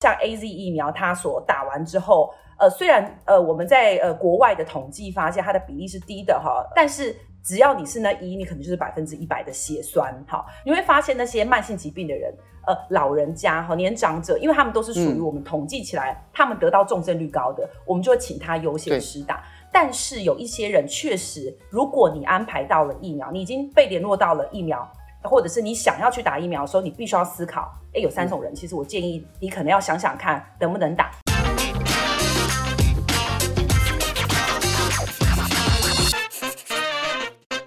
像 AZ 疫苗，它所打完之后，呃，虽然呃我们在呃国外的统计发现它的比例是低的哈，但是只要你是那一，你可能就是百分之一百的血栓哈。你会发现那些慢性疾病的人，呃，老人家哈年长者，因为他们都是属于我们统计起来，嗯、他们得到重症率高的，我们就会请他优先施打。但是有一些人确实，如果你安排到了疫苗，你已经被联络到了疫苗。或者是你想要去打疫苗的时候，你必须要思考，诶，有三种人，其实我建议你可能要想想看，能不能打。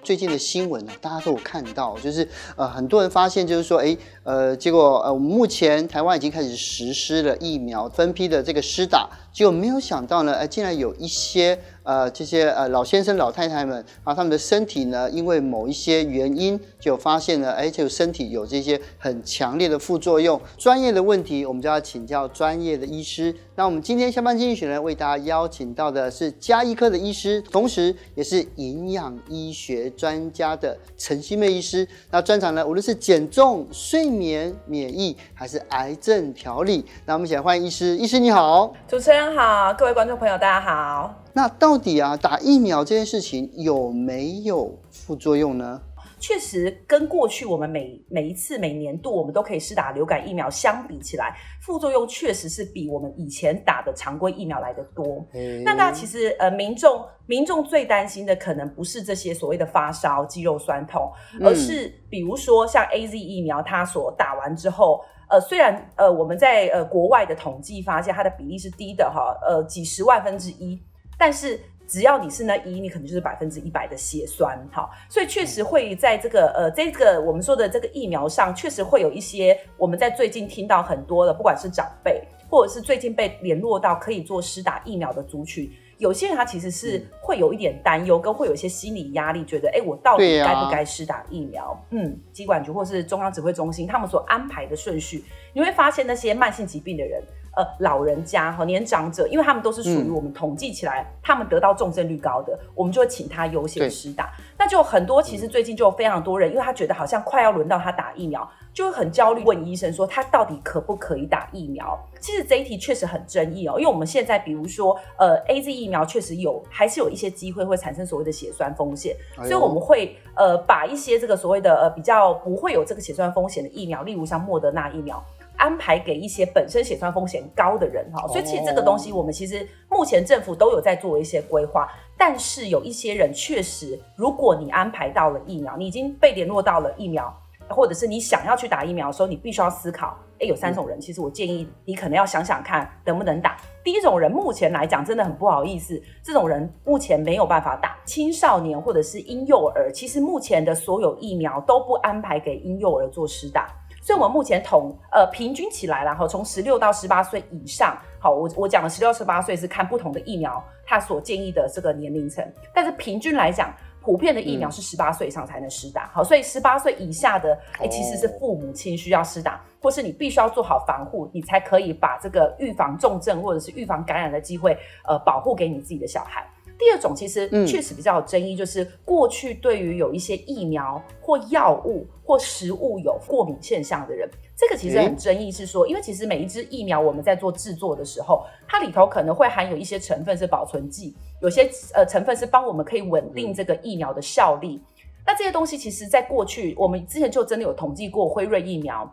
最近的新闻呢，大家都有看到，就是呃，很多人发现，就是说，诶，呃，结果呃，我们目前台湾已经开始实施了疫苗分批的这个施打，结果没有想到呢，哎，竟然有一些。呃，这些呃老先生、老太太们啊，他们的身体呢，因为某一些原因，就发现了，哎，就身体有这些很强烈的副作用。专业的问题，我们就要请教专业的医师。那我们今天下班经济学呢为大家邀请到的是加医科的医师，同时也是营养医学专家的陈欣湄医师。那专长呢，无论是减重、睡眠、免疫，还是癌症调理。那我们一起来欢迎医师。医师你好，主持人好，各位观众朋友大家好。那到底啊，打疫苗这件事情有没有副作用呢？确实，跟过去我们每每一次每年度我们都可以施打流感疫苗相比起来，副作用确实是比我们以前打的常规疫苗来得多。嗯、那大家其实呃，民众民众最担心的可能不是这些所谓的发烧、肌肉酸痛，而是比如说像 AZ 疫苗，它所打完之后，呃，虽然呃我们在呃国外的统计发现它的比例是低的哈，呃几十万分之一。但是只要你是那一，你可能就是百分之一百的血栓，好，所以确实会在这个呃这个我们说的这个疫苗上，确实会有一些我们在最近听到很多的，不管是长辈或者是最近被联络到可以做施打疫苗的族群，有些人他其实是会有一点担忧，跟会有一些心理压力，觉得哎，我到底该不该施打疫苗？嗯，疾管局或是中央指挥中心他们所安排的顺序，你会发现那些慢性疾病的人。呃，老人家和年长者，因为他们都是属于我们统计起来，嗯、他们得到重症率高的，我们就会请他优先施打。那就很多，其实最近就有非常多人，因为他觉得好像快要轮到他打疫苗，就会很焦虑，问医生说他到底可不可以打疫苗？其实这一题确实很争议哦，因为我们现在比如说，呃，AZ 疫苗确实有，还是有一些机会会产生所谓的血栓风险，所以我们会呃把一些这个所谓的呃比较不会有这个血栓风险的疫苗，例如像莫德纳疫苗。安排给一些本身血栓风险高的人哈，所以其实这个东西我们其实目前政府都有在做一些规划，但是有一些人确实，如果你安排到了疫苗，你已经被联络到了疫苗，或者是你想要去打疫苗的时候，你必须要思考，诶，有三种人，其实我建议你可能要想想看能不能打。第一种人目前来讲真的很不好意思，这种人目前没有办法打青少年或者是婴幼儿，其实目前的所有疫苗都不安排给婴幼儿做施打。所以，我们目前统呃平均起来，然后从十六到十八岁以上，好，我我讲的十六到十八岁是看不同的疫苗，它所建议的这个年龄层，但是平均来讲，普遍的疫苗是十八岁以上才能施打，好，所以十八岁以下的，哎，其实是父母亲需要施打，或是你必须要做好防护，你才可以把这个预防重症或者是预防感染的机会，呃，保护给你自己的小孩。第二种其实确实比较有争议，就是过去对于有一些疫苗或药物或食物有过敏现象的人，这个其实很争议，是说，因为其实每一支疫苗我们在做制作的时候，它里头可能会含有一些成分是保存剂，有些呃成分是帮我们可以稳定这个疫苗的效力。那这些东西其实在过去我们之前就真的有统计过，辉瑞疫苗，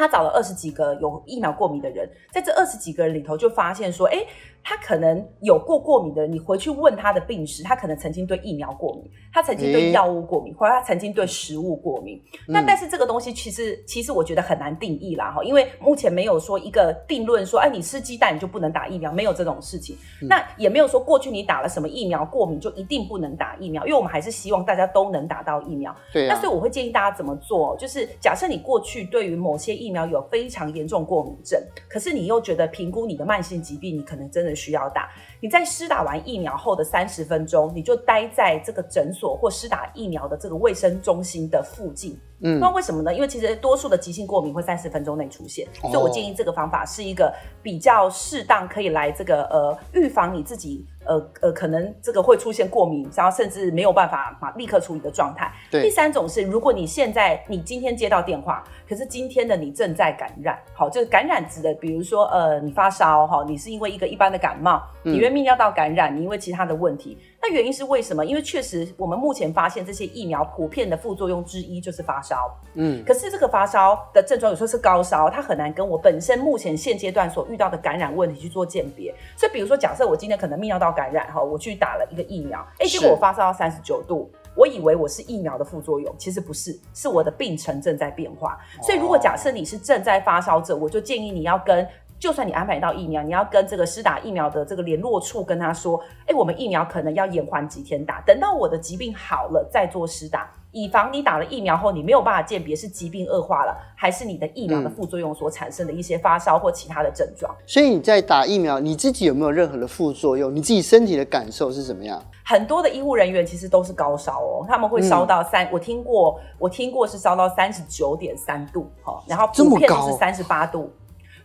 他找了二十几个有疫苗过敏的人，在这二十几个人里头就发现说，哎。他可能有过过敏的人，你回去问他的病史，他可能曾经对疫苗过敏，他曾经对药物过敏，或者他曾经对食物过敏。那但是这个东西其实其实我觉得很难定义啦哈，因为目前没有说一个定论说，哎，你吃鸡蛋你就不能打疫苗，没有这种事情。那也没有说过去你打了什么疫苗过敏就一定不能打疫苗，因为我们还是希望大家都能打到疫苗。对。那所以我会建议大家怎么做，就是假设你过去对于某些疫苗有非常严重过敏症，可是你又觉得评估你的慢性疾病，你可能真的。需要打，你在施打完疫苗后的三十分钟，你就待在这个诊所或施打疫苗的这个卫生中心的附近。嗯，那为什么呢？因为其实多数的急性过敏会三十分钟内出现，所以我建议这个方法是一个比较适当，可以来这个呃预防你自己呃呃可能这个会出现过敏，然后甚至没有办法马立刻处理的状态。对。第三种是，如果你现在你今天接到电话，可是今天的你正在感染。好，就是感染指的，比如说呃，你发烧哈，你是因为一个一般的感冒，你泌尿道感染，你因为其他的问题。那原因是为什么？因为确实我们目前发现这些疫苗普遍的副作用之一就是发烧。嗯，可是这个发烧的症状有时候是高烧，它很难跟我本身目前现阶段所遇到的感染问题去做鉴别。所以比如说，假设我今天可能泌尿道感染哈，我去打了一个疫苗，哎，结果我发烧到三十九度。我以为我是疫苗的副作用，其实不是，是我的病程正在变化。所以，如果假设你是正在发烧者，我就建议你要跟，就算你安排到疫苗，你要跟这个施打疫苗的这个联络处跟他说，哎，我们疫苗可能要延缓几天打，等到我的疾病好了再做施打。以防你打了疫苗后，你没有办法鉴别是疾病恶化了，还是你的疫苗的副作用所产生的一些发烧或其他的症状。所以你在打疫苗，你自己有没有任何的副作用？你自己身体的感受是怎么样？很多的医护人员其实都是高烧哦，他们会烧到三、嗯，我听过，我听过是烧到三十九点三度，哈然后普遍都是三十八度，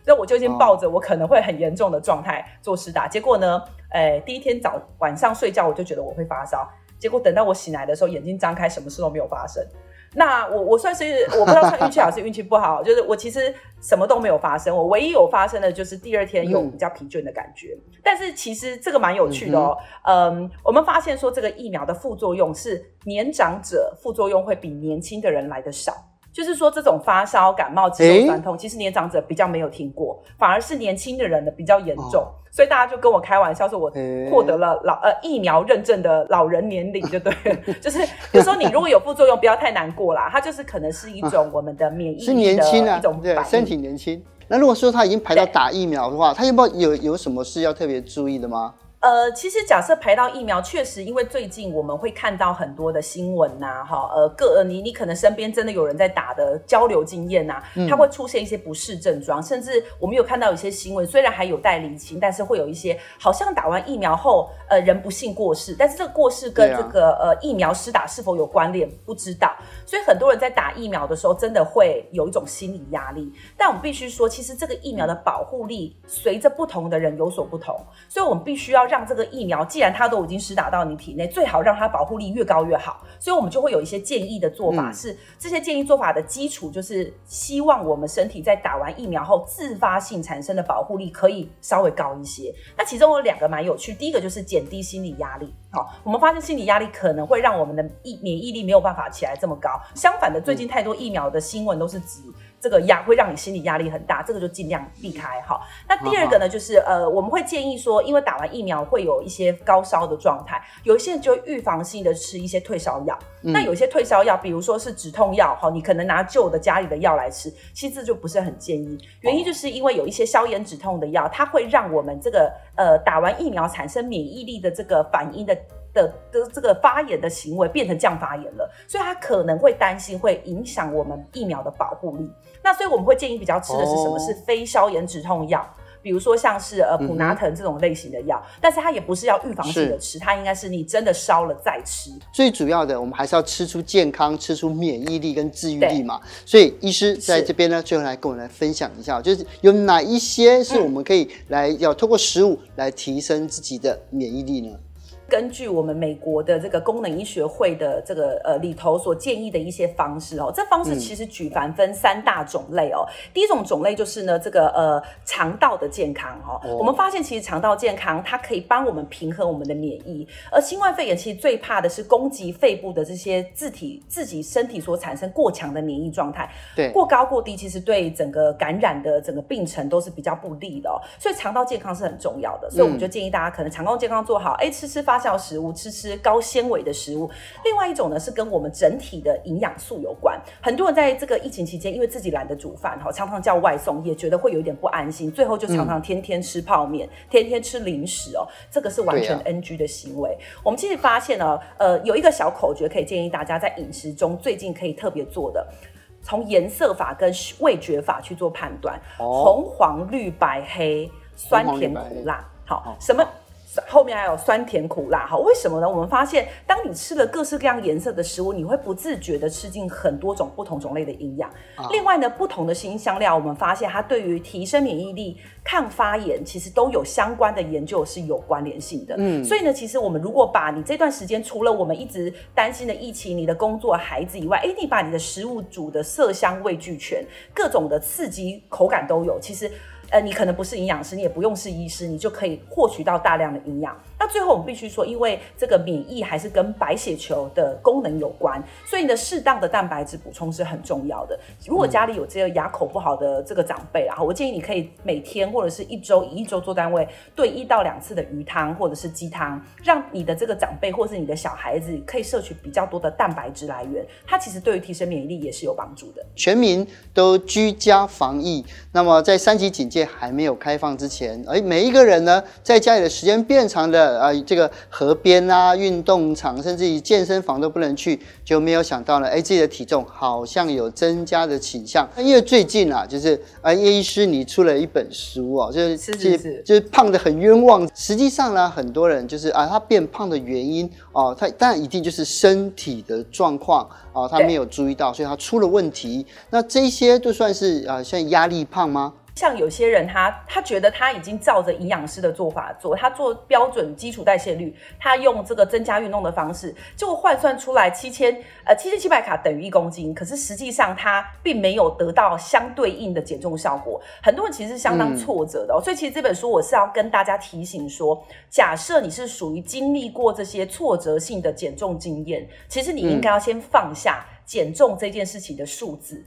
所以我就已经抱着我可能会很严重的状态做施打，结果呢，诶，第一天早晚上睡觉我就觉得我会发烧。结果等到我醒来的时候，眼睛张开，什么事都没有发生。那我我算是我不知道算运气好是运气不好，就是我其实什么都没有发生。我唯一有发生的就是第二天有比较疲倦的感觉。嗯、但是其实这个蛮有趣的哦。嗯，嗯，我们发现说这个疫苗的副作用是年长者副作用会比年轻的人来的少。就是说，这种发烧、感冒、肌肉酸痛、欸，其实年长者比较没有听过，反而是年轻的人的比较严重、哦。所以大家就跟我开玩笑说，我获得了老、欸、呃疫苗认证的老人年龄，就对了。就是有时候你如果有副作用，不要太难过啦，它就是可能是一种我们的免疫是年轻啊，一种对身体年轻。那如果说他已经排到打疫苗的话，他有没有有有什么事要特别注意的吗？呃，其实假设排到疫苗，确实因为最近我们会看到很多的新闻呐、啊，哈，呃，各你你可能身边真的有人在打的交流经验呐、啊，它会出现一些不适症状、嗯，甚至我们有看到一些新闻，虽然还有待厘清，但是会有一些好像打完疫苗后，呃，人不幸过世，但是这个过世跟这个、啊、呃疫苗施打是否有关联，不知道，所以很多人在打疫苗的时候，真的会有一种心理压力。但我们必须说，其实这个疫苗的保护力随着不同的人有所不同，所以我们必须要让。让这个疫苗，既然它都已经施打到你体内，最好让它保护力越高越好。所以，我们就会有一些建议的做法，是这些建议做法的基础，就是希望我们身体在打完疫苗后，自发性产生的保护力可以稍微高一些。那其中有两个蛮有趣，第一个就是减低心理压力。好，我们发现心理压力可能会让我们的疫免疫力没有办法起来这么高。相反的，最近太多疫苗的新闻都是指。这个压会让你心理压力很大，这个就尽量避开哈。那第二个呢，就是呃，我们会建议说，因为打完疫苗会有一些高烧的状态，有一些人就预防性的吃一些退烧药。嗯。那有些退烧药，比如说是止痛药，哈，你可能拿旧的家里的药来吃，其实这就不是很建议。原因就是因为有一些消炎止痛的药，它会让我们这个呃打完疫苗产生免疫力的这个反应的。的的这个发炎的行为变成降发炎了，所以他可能会担心会影响我们疫苗的保护力。那所以我们会建议比较吃的是什么？哦、是非消炎止痛药，比如说像是呃普拿疼这种类型的药、嗯，但是它也不是要预防性的吃，它应该是你真的烧了再吃。最主要的，我们还是要吃出健康，吃出免疫力跟治愈力嘛。所以医师在这边呢，最后来跟我们来分享一下，就是有哪一些是我们可以来要透过食物来提升自己的免疫力呢？根据我们美国的这个功能医学会的这个呃里头所建议的一些方式哦，这方式其实举凡分三大种类哦。第一种种类就是呢这个呃肠道的健康哦，我们发现其实肠道健康它可以帮我们平衡我们的免疫，而新冠肺炎其实最怕的是攻击肺部的这些自体自己身体所产生过强的免疫状态，对，过高过低其实对整个感染的整个病程都是比较不利的哦，所以肠道健康是很重要的，所以我们就建议大家可能肠道健康做好，哎吃吃发。发酵食物，吃吃高纤维的食物。另外一种呢，是跟我们整体的营养素有关。很多人在这个疫情期间，因为自己懒得煮饭，哈，常常叫外送，也觉得会有点不安心，最后就常常天天吃泡面，嗯、天天吃零食哦。这个是完全 NG 的行为。啊、我们其实发现呢，呃，有一个小口诀可以建议大家在饮食中最近可以特别做的，从颜色法跟味觉法去做判断。哦、红黄绿白黑，酸甜苦辣，好，什么？后面还有酸甜苦辣，哈，为什么呢？我们发现，当你吃了各式各样颜色的食物，你会不自觉的吃进很多种不同种类的营养。哦、另外呢，不同的新香料，我们发现它对于提升免疫力、抗发炎，其实都有相关的研究是有关联性的。嗯，所以呢，其实我们如果把你这段时间，除了我们一直担心的疫情、你的工作、孩子以外，哎，你把你的食物煮的色香味俱全，各种的刺激口感都有，其实。呃，你可能不是营养师，你也不用是医师，你就可以获取到大量的营养。那最后我们必须说，因为这个免疫还是跟白血球的功能有关，所以呢，适当的蛋白质补充是很重要的。如果家里有这个牙口不好的这个长辈啊，我建议你可以每天或者是一周以一周做单位炖一到两次的鱼汤或者是鸡汤，让你的这个长辈或是你的小孩子可以摄取比较多的蛋白质来源，它其实对于提升免疫力也是有帮助的。全民都居家防疫，那么在三级警戒还没有开放之前，哎，每一个人呢，在家里的时间变长的啊，这个河边啊、运动场，甚至于健身房都不能去，就没有想到呢，哎，自己的体重好像有增加的倾向。因为最近啊，就是啊，叶医师你出了一本书哦，就是是是是，就是胖的很冤枉。实际上呢，很多人就是啊，他变胖的原因哦，他当然一定就是身体的状况啊，他没有注意到，所以他出了问题。那这些就算是啊，像压力胖吗？像有些人他，他他觉得他已经照着营养师的做法做，他做标准基础代谢率，他用这个增加运动的方式，就换算出来七千呃七千七百卡等于一公斤，可是实际上他并没有得到相对应的减重效果。很多人其实是相当挫折的哦，嗯，所以其实这本书我是要跟大家提醒说，假设你是属于经历过这些挫折性的减重经验，其实你应该要先放下减重这件事情的数字。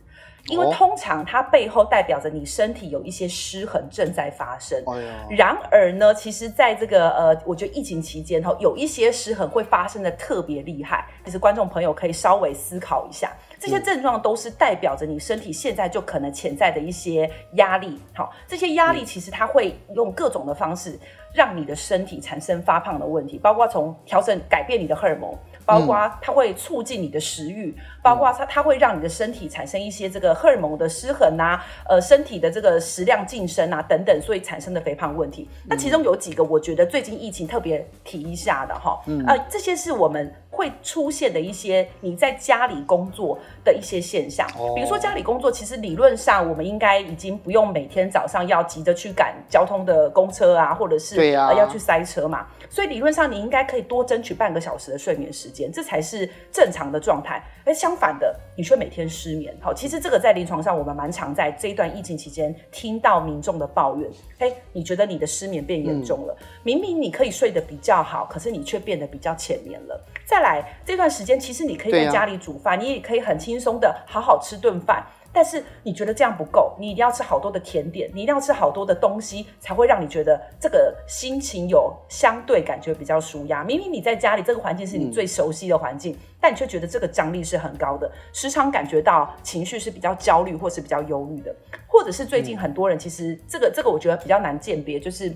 因为通常它背后代表着你身体有一些失衡正在发生。哎、然而呢，其实在这个呃，我觉得疫情期间哈，有一些失衡会发生的特别厉害。其实观众朋友可以稍微思考一下，这些症状都是代表着你身体现在就可能潜在的一些压力。好，这些压力其实它会用各种的方式让你的身体产生发胖的问题，包括从调整、改变你的荷尔蒙。包括它会促进你的食欲，包括它它会让你的身体产生一些这个荷尔蒙的失衡啊，呃，身体的这个食量晋升啊等等，所以产生的肥胖问题。那其中有几个，我觉得最近疫情特别提一下的哈，嗯呃，这些是我们会出现的一些你在家里工作的一些现象。比如说家里工作，其实理论上我们应该已经不用每天早上要急着去赶交通的公车啊，或者是对啊，要去塞车嘛。所以理论上你应该可以多争取半个小时的睡眠时间，这才是正常的状态。而相反的，你却每天失眠。好，其实这个在临床上我们蛮常在这一段疫情期间听到民众的抱怨。哎，你觉得你的失眠变严重了？嗯、明明你可以睡得比较好，可是你却变得比较浅眠了。再来这段时间，其实你可以在家里煮饭，啊、你也可以很轻松的好好吃顿饭。但是你觉得这样不够，你一定要吃好多的甜点，你一定要吃好多的东西，才会让你觉得这个心情有相对感觉比较舒压。明明你在家里这个环境是你最熟悉的环境，嗯、但你却觉得这个张力是很高的，时常感觉到情绪是比较焦虑或是比较忧郁的，或者是最近很多人其实这个这个我觉得比较难鉴别，就是。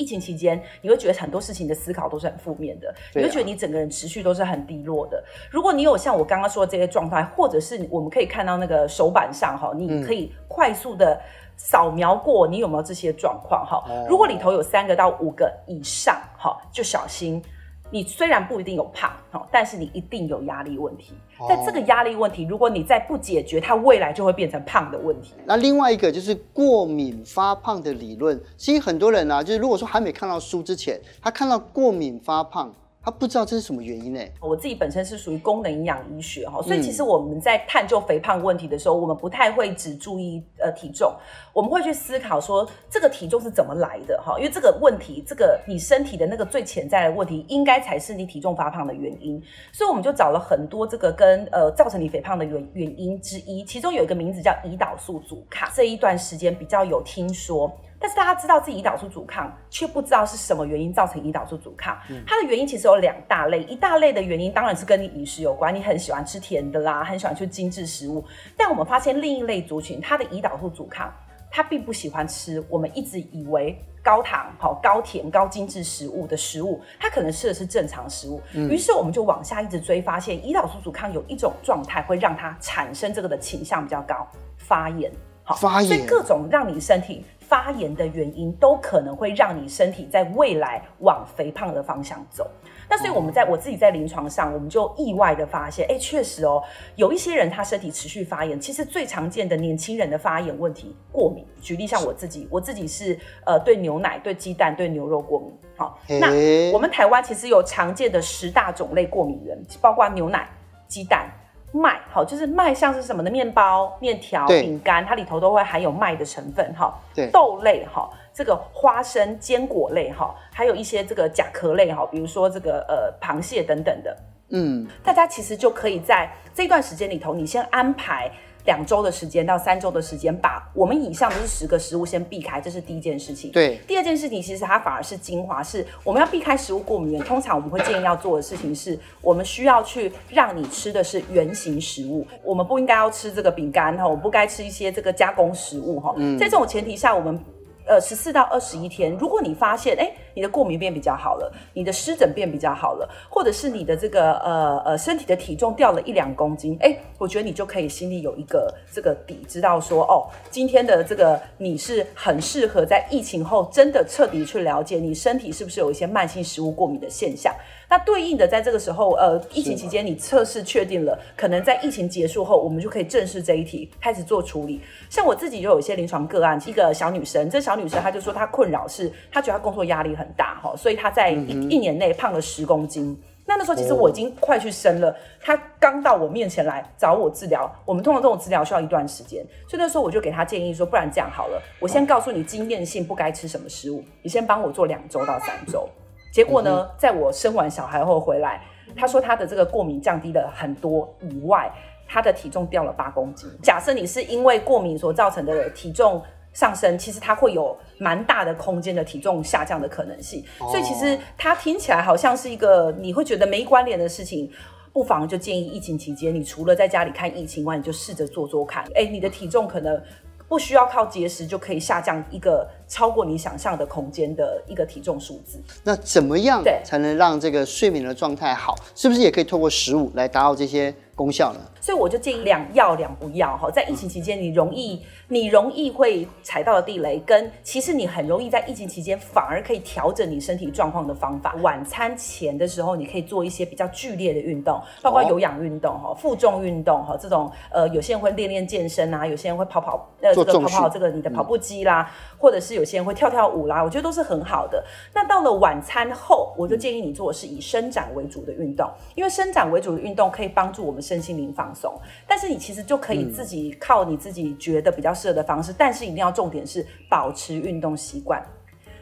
疫情期间，你会觉得很多事情的思考都是很负面的，你会觉得你整个人持续都是很低落的。如果你有像我刚刚说的这些状态，或者是我们可以看到那个手板上哈，你可以快速的扫描过你有没有这些状况哈。如果里头有三个到五个以上哈，就小心。你虽然不一定有胖，但是你一定有压力问题。但这个压力问题，如果你再不解决，它未来就会变成胖的问题。那另外一个就是过敏发胖的理论。其实很多人啊，就是如果说还没看到书之前，他看到过敏发胖。他不知道这是什么原因呢？我自己本身是属于功能营养医学哈，所以其实我们在探究肥胖问题的时候，我们不太会只注意呃体重，我们会去思考说这个体重是怎么来的哈，因为这个问题，这个你身体的那个最潜在的问题，应该才是你体重发胖的原因，所以我们就找了很多这个跟呃造成你肥胖的原原因之一，其中有一个名字叫胰岛素阻抗，这一段时间比较有听说。但是大家知道自己胰岛素阻抗，却不知道是什么原因造成胰岛素阻抗。嗯、它的原因其实有两大类，一大类的原因当然是跟你饮食有关，你很喜欢吃甜的啦，很喜欢吃精致食物。但我们发现另一类族群，它的胰岛素阻抗，它并不喜欢吃我们一直以为高糖、好高甜、高精致食物的食物，它可能吃的是正常食物。于、嗯、是我们就往下一直追，发现胰岛素阻抗有一种状态会让它产生这个的倾向比较高，发炎。好，发炎。所以各种让你身体。发炎的原因，都可能会让你身体在未来往肥胖的方向走。那所以我们在我自己在临床上，我们就意外的发现，哎，确实哦，有一些人他身体持续发炎，其实最常见的年轻人的发炎问题，过敏。举例像我自己，我自己是呃对牛奶、对鸡蛋、对牛肉过敏。好，那我们台湾其实有常见的十大种类过敏源，包括牛奶、鸡蛋、麦。好，就是麦像是什么的面包、面条、饼干，它里头都会含有麦的成分。哈，对，豆类哈。这个花生、坚果类哈，还有一些这个甲壳类哈，比如说这个呃螃蟹等等的，嗯，大家其实就可以在这段时间里头，你先安排两周的时间到三周的时间，把我们以上的是十个食物先避开，这是第一件事情。对，第二件事情其实它反而是精华，是我们要避开食物过敏源。通常我们会建议要做的事情是，我们需要去让你吃的是原型食物，我们不应该要吃这个饼干哈，我们不该吃一些这个加工食物哈。嗯，在这种前提下，我们。呃，十四到二十一天，如果你发现，哎，你的过敏变比较好了，你的湿疹变比较好了，或者是你的这个呃呃身体的体重掉了一两公斤，哎，我觉得你就可以心里有一个这个底，知道说，哦，今天的这个你是很适合在疫情后真的彻底去了解你身体是不是有一些慢性食物过敏的现象。那对应的，在这个时候，呃，疫情期间你测试确定了，可能在疫情结束后，我们就可以正视这一题，开始做处理。像我自己就有一些临床个案，一个小女生，这小女生她就说她困扰是，她觉得她工作压力很大哈，所以他在一、嗯、一年内胖了十公斤。那那时候其实我已经快去生了，他刚到我面前来找我治疗，我们通常这种治疗需要一段时间，所以那时候我就给他建议说，不然这样好了，我先告诉你经验性不该吃什么食物，你先帮我做两周到三周。结果呢，在我生完小孩后回来，他说他的这个过敏降低了很多，以外，他的体重掉了八公斤。假设你是因为过敏所造成的体重上升，其实它会有蛮大的空间的体重下降的可能性。所以其实它听起来好像是一个你会觉得没关联的事情，不妨就建议疫情期间，你除了在家里看疫情外，你就试着做做看。哎，你的体重可能不需要靠节食就可以下降一个。超过你想象的空间的一个体重数字，那怎么样才能让这个睡眠的状态好？是不是也可以透过食物来达到这些功效呢？所以我就建议两要两不要哈，在疫情期间你容易你容易会踩到的地雷，跟其实你很容易在疫情期间反而可以调整你身体状况的方法。晚餐前的时候，你可以做一些比较剧烈的运动，包括有氧运动哈、负重运动哈，这种呃有些人会练练健身啊，有些人会跑跑呃这个跑跑这个你的跑步机啦，嗯、或者是有。些人会跳跳舞啦，我觉得都是很好的。那到了晚餐后，我就建议你做的是以伸展为主的运动，因为伸展为主的运动可以帮助我们身心灵放松。但是你其实就可以自己靠你自己觉得比较适合的方式，但是一定要重点是保持运动习惯。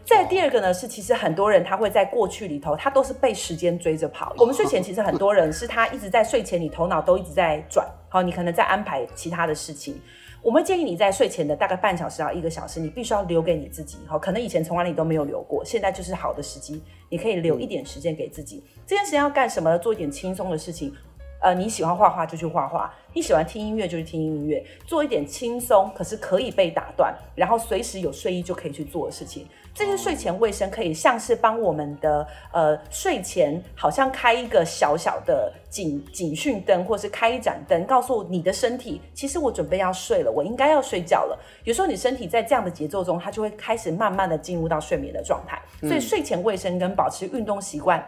再第二个呢，是其实很多人他会在过去里头，他都是被时间追着跑。我们睡前 其实很多人是他一直在睡前，你头脑都一直在转，好，你可能在安排其他的事情。我们建议你在睡前的大概半小时到一个小时，你必须要留给你自己。好，可能以前从来你都没有留过，现在就是好的时机，你可以留一点时间给自己。这件事情要干什么？做一点轻松的事情。呃，你喜欢画画就去画画，你喜欢听音乐就去听音乐，做一点轻松，可是可以被打断，然后随时有睡意就可以去做的事情。这些睡前卫生可以像是帮我们的呃睡前好像开一个小小的警警讯灯，或是开一盏灯，告诉你的身体，其实我准备要睡了，我应该要睡觉了。有时候你身体在这样的节奏中，它就会开始慢慢的进入到睡眠的状态。所以睡前卫生跟保持运动习惯。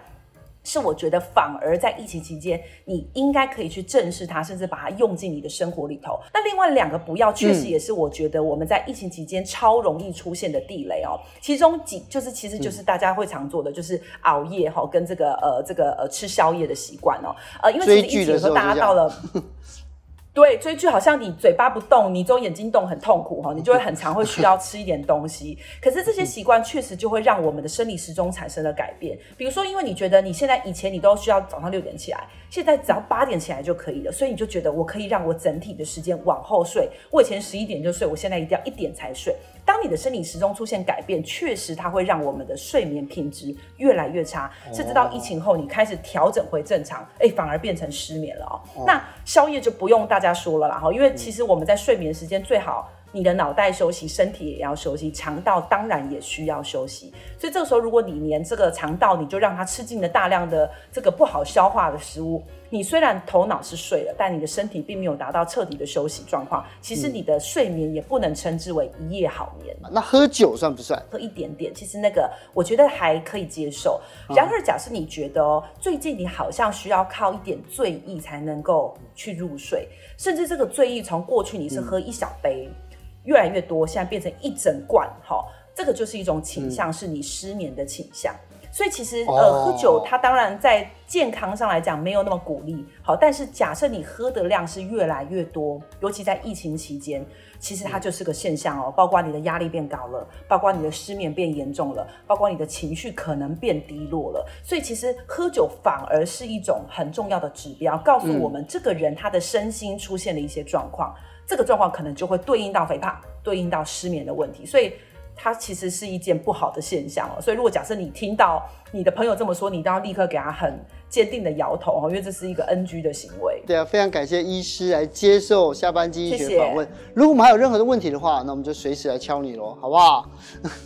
是我觉得反而在疫情期间，你应该可以去正视它，甚至把它用进你的生活里头。那另外两个不要，确实也是我觉得我们在疫情期间超容易出现的地雷哦。其中几就是其实就是大家会常做的，就是熬夜哈，跟这个呃这个呃吃宵夜的习惯哦。呃，因为其实疫情的时候大家到了。对，追剧好像你嘴巴不动，你只有眼睛动，很痛苦哈，你就会很常会需要吃一点东西。可是这些习惯确实就会让我们的生理时钟产生了改变。比如说，因为你觉得你现在以前你都需要早上六点起来，现在只要八点起来就可以了，所以你就觉得我可以让我整体的时间往后睡。我以前十一点就睡，我现在一定要一点才睡。当你的生理时钟出现改变，确实它会让我们的睡眠品质越来越差，甚至到疫情后你开始调整回正常，哎，反而变成失眠了哦。那宵夜就不用大家说了啦哈，因为其实我们在睡眠时间最好你的脑袋休息，身体也要休息，肠道当然也需要休息。所以这个时候，如果你连这个肠道你就让它吃进了大量的这个不好消化的食物，你虽然头脑是睡了，但你的身体并没有达到彻底的休息状况。其实你的睡眠也不能称之为一夜好眠。嗯、那喝酒算不算？喝一点点，其实那个我觉得还可以接受。然而，假设你觉得哦，最近你好像需要靠一点醉意才能够去入睡，甚至这个醉意从过去你是喝一小杯。嗯越来越多，现在变成一整罐，哈，这个就是一种倾向，是你失眠的倾向。嗯、所以其实，呃，喝酒它当然在健康上来讲没有那么鼓励，好，但是假设你喝的量是越来越多，尤其在疫情期间，其实它就是个现象哦，包括你的压力变高了，包括你的失眠变严重了，包括你的情绪可能变低落了。所以其实喝酒反而是一种很重要的指标，告诉我们这个人他的身心出现了一些状况。这个状况可能就会对应到肥胖，对应到失眠的问题，所以它其实是一件不好的现象哦。所以如果假设你听到你的朋友这么说，你都要立刻给他很坚定的摇头哦，因为这是一个 NG 的行为。对啊，非常感谢医师来接受下班经济学访问。谢谢。如果我们还有任何的问题的话，那我们就随时来敲你喽，好不好？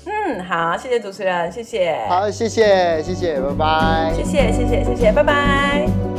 嗯，好，谢谢主持人，谢谢。好，谢谢，谢谢，拜拜。谢谢，谢谢，谢谢，拜拜。